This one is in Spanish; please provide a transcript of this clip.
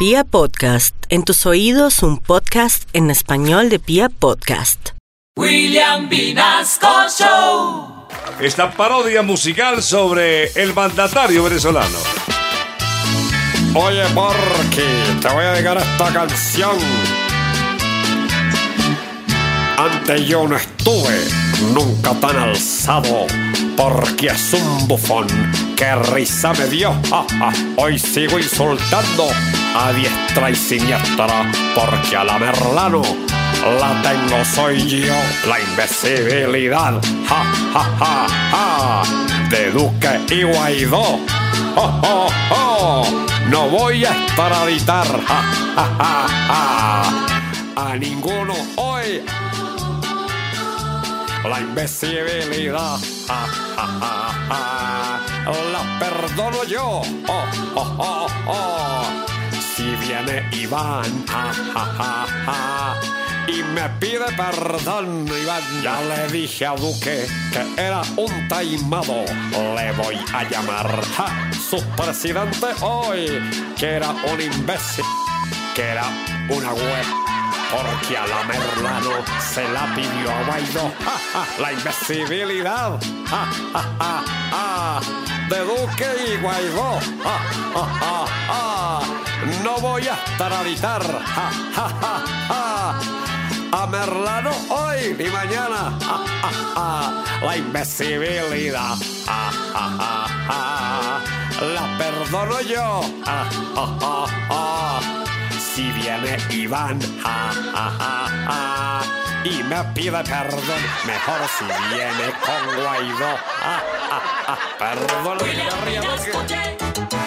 Pia Podcast, en tus oídos un podcast en español de Pia Podcast. William Vinasco Show. Esta parodia musical sobre el mandatario venezolano. Oye, Porky, te voy a dedicar esta canción. Antes yo no estuve nunca tan alzado, porque es un bufón. ¡Qué risa me dio! Ja. Hoy sigo insultando a diestra y siniestra, porque a la Merlano la tengo soy yo, la invisibilidad. ¡Ja, ja, ja, ja! De Duque y Guaidó. ¡Oh, oh, oh! No voy a editar ¡Ja, ja, ja, ja! a ninguno hoy. La invisibilidad, ¡Ja, ja, ja, ja! La perdono yo. ¡Oh, oh, oh, oh! Si viene Iván, ¡Ja, ja, ja, ja! y me pide perdón, Iván. Ya le dije a Duque que era un taimado. Le voy a llamar a su presidente hoy, que era un imbécil, que era una web. Porque a la Merlano se la pidió a Guaidó. ¡Ja, ja! La invisibilidad ¡Ja, ja, ja, ja! De Duque y Guaidó. ¡Ja, ja, ja! No voy a estar a editar. ¡Ja, ja, ja, ja! a Merlano hoy y mañana. Ah, ah, ah. La. Ah, ah, ah, ah. La perdono yo. Ah, ah, ah, ah. Si viene Iván, ah, ah, ah, ah. y me pide perdón, mejor si viene con Guaidó. Ah. Perdón, William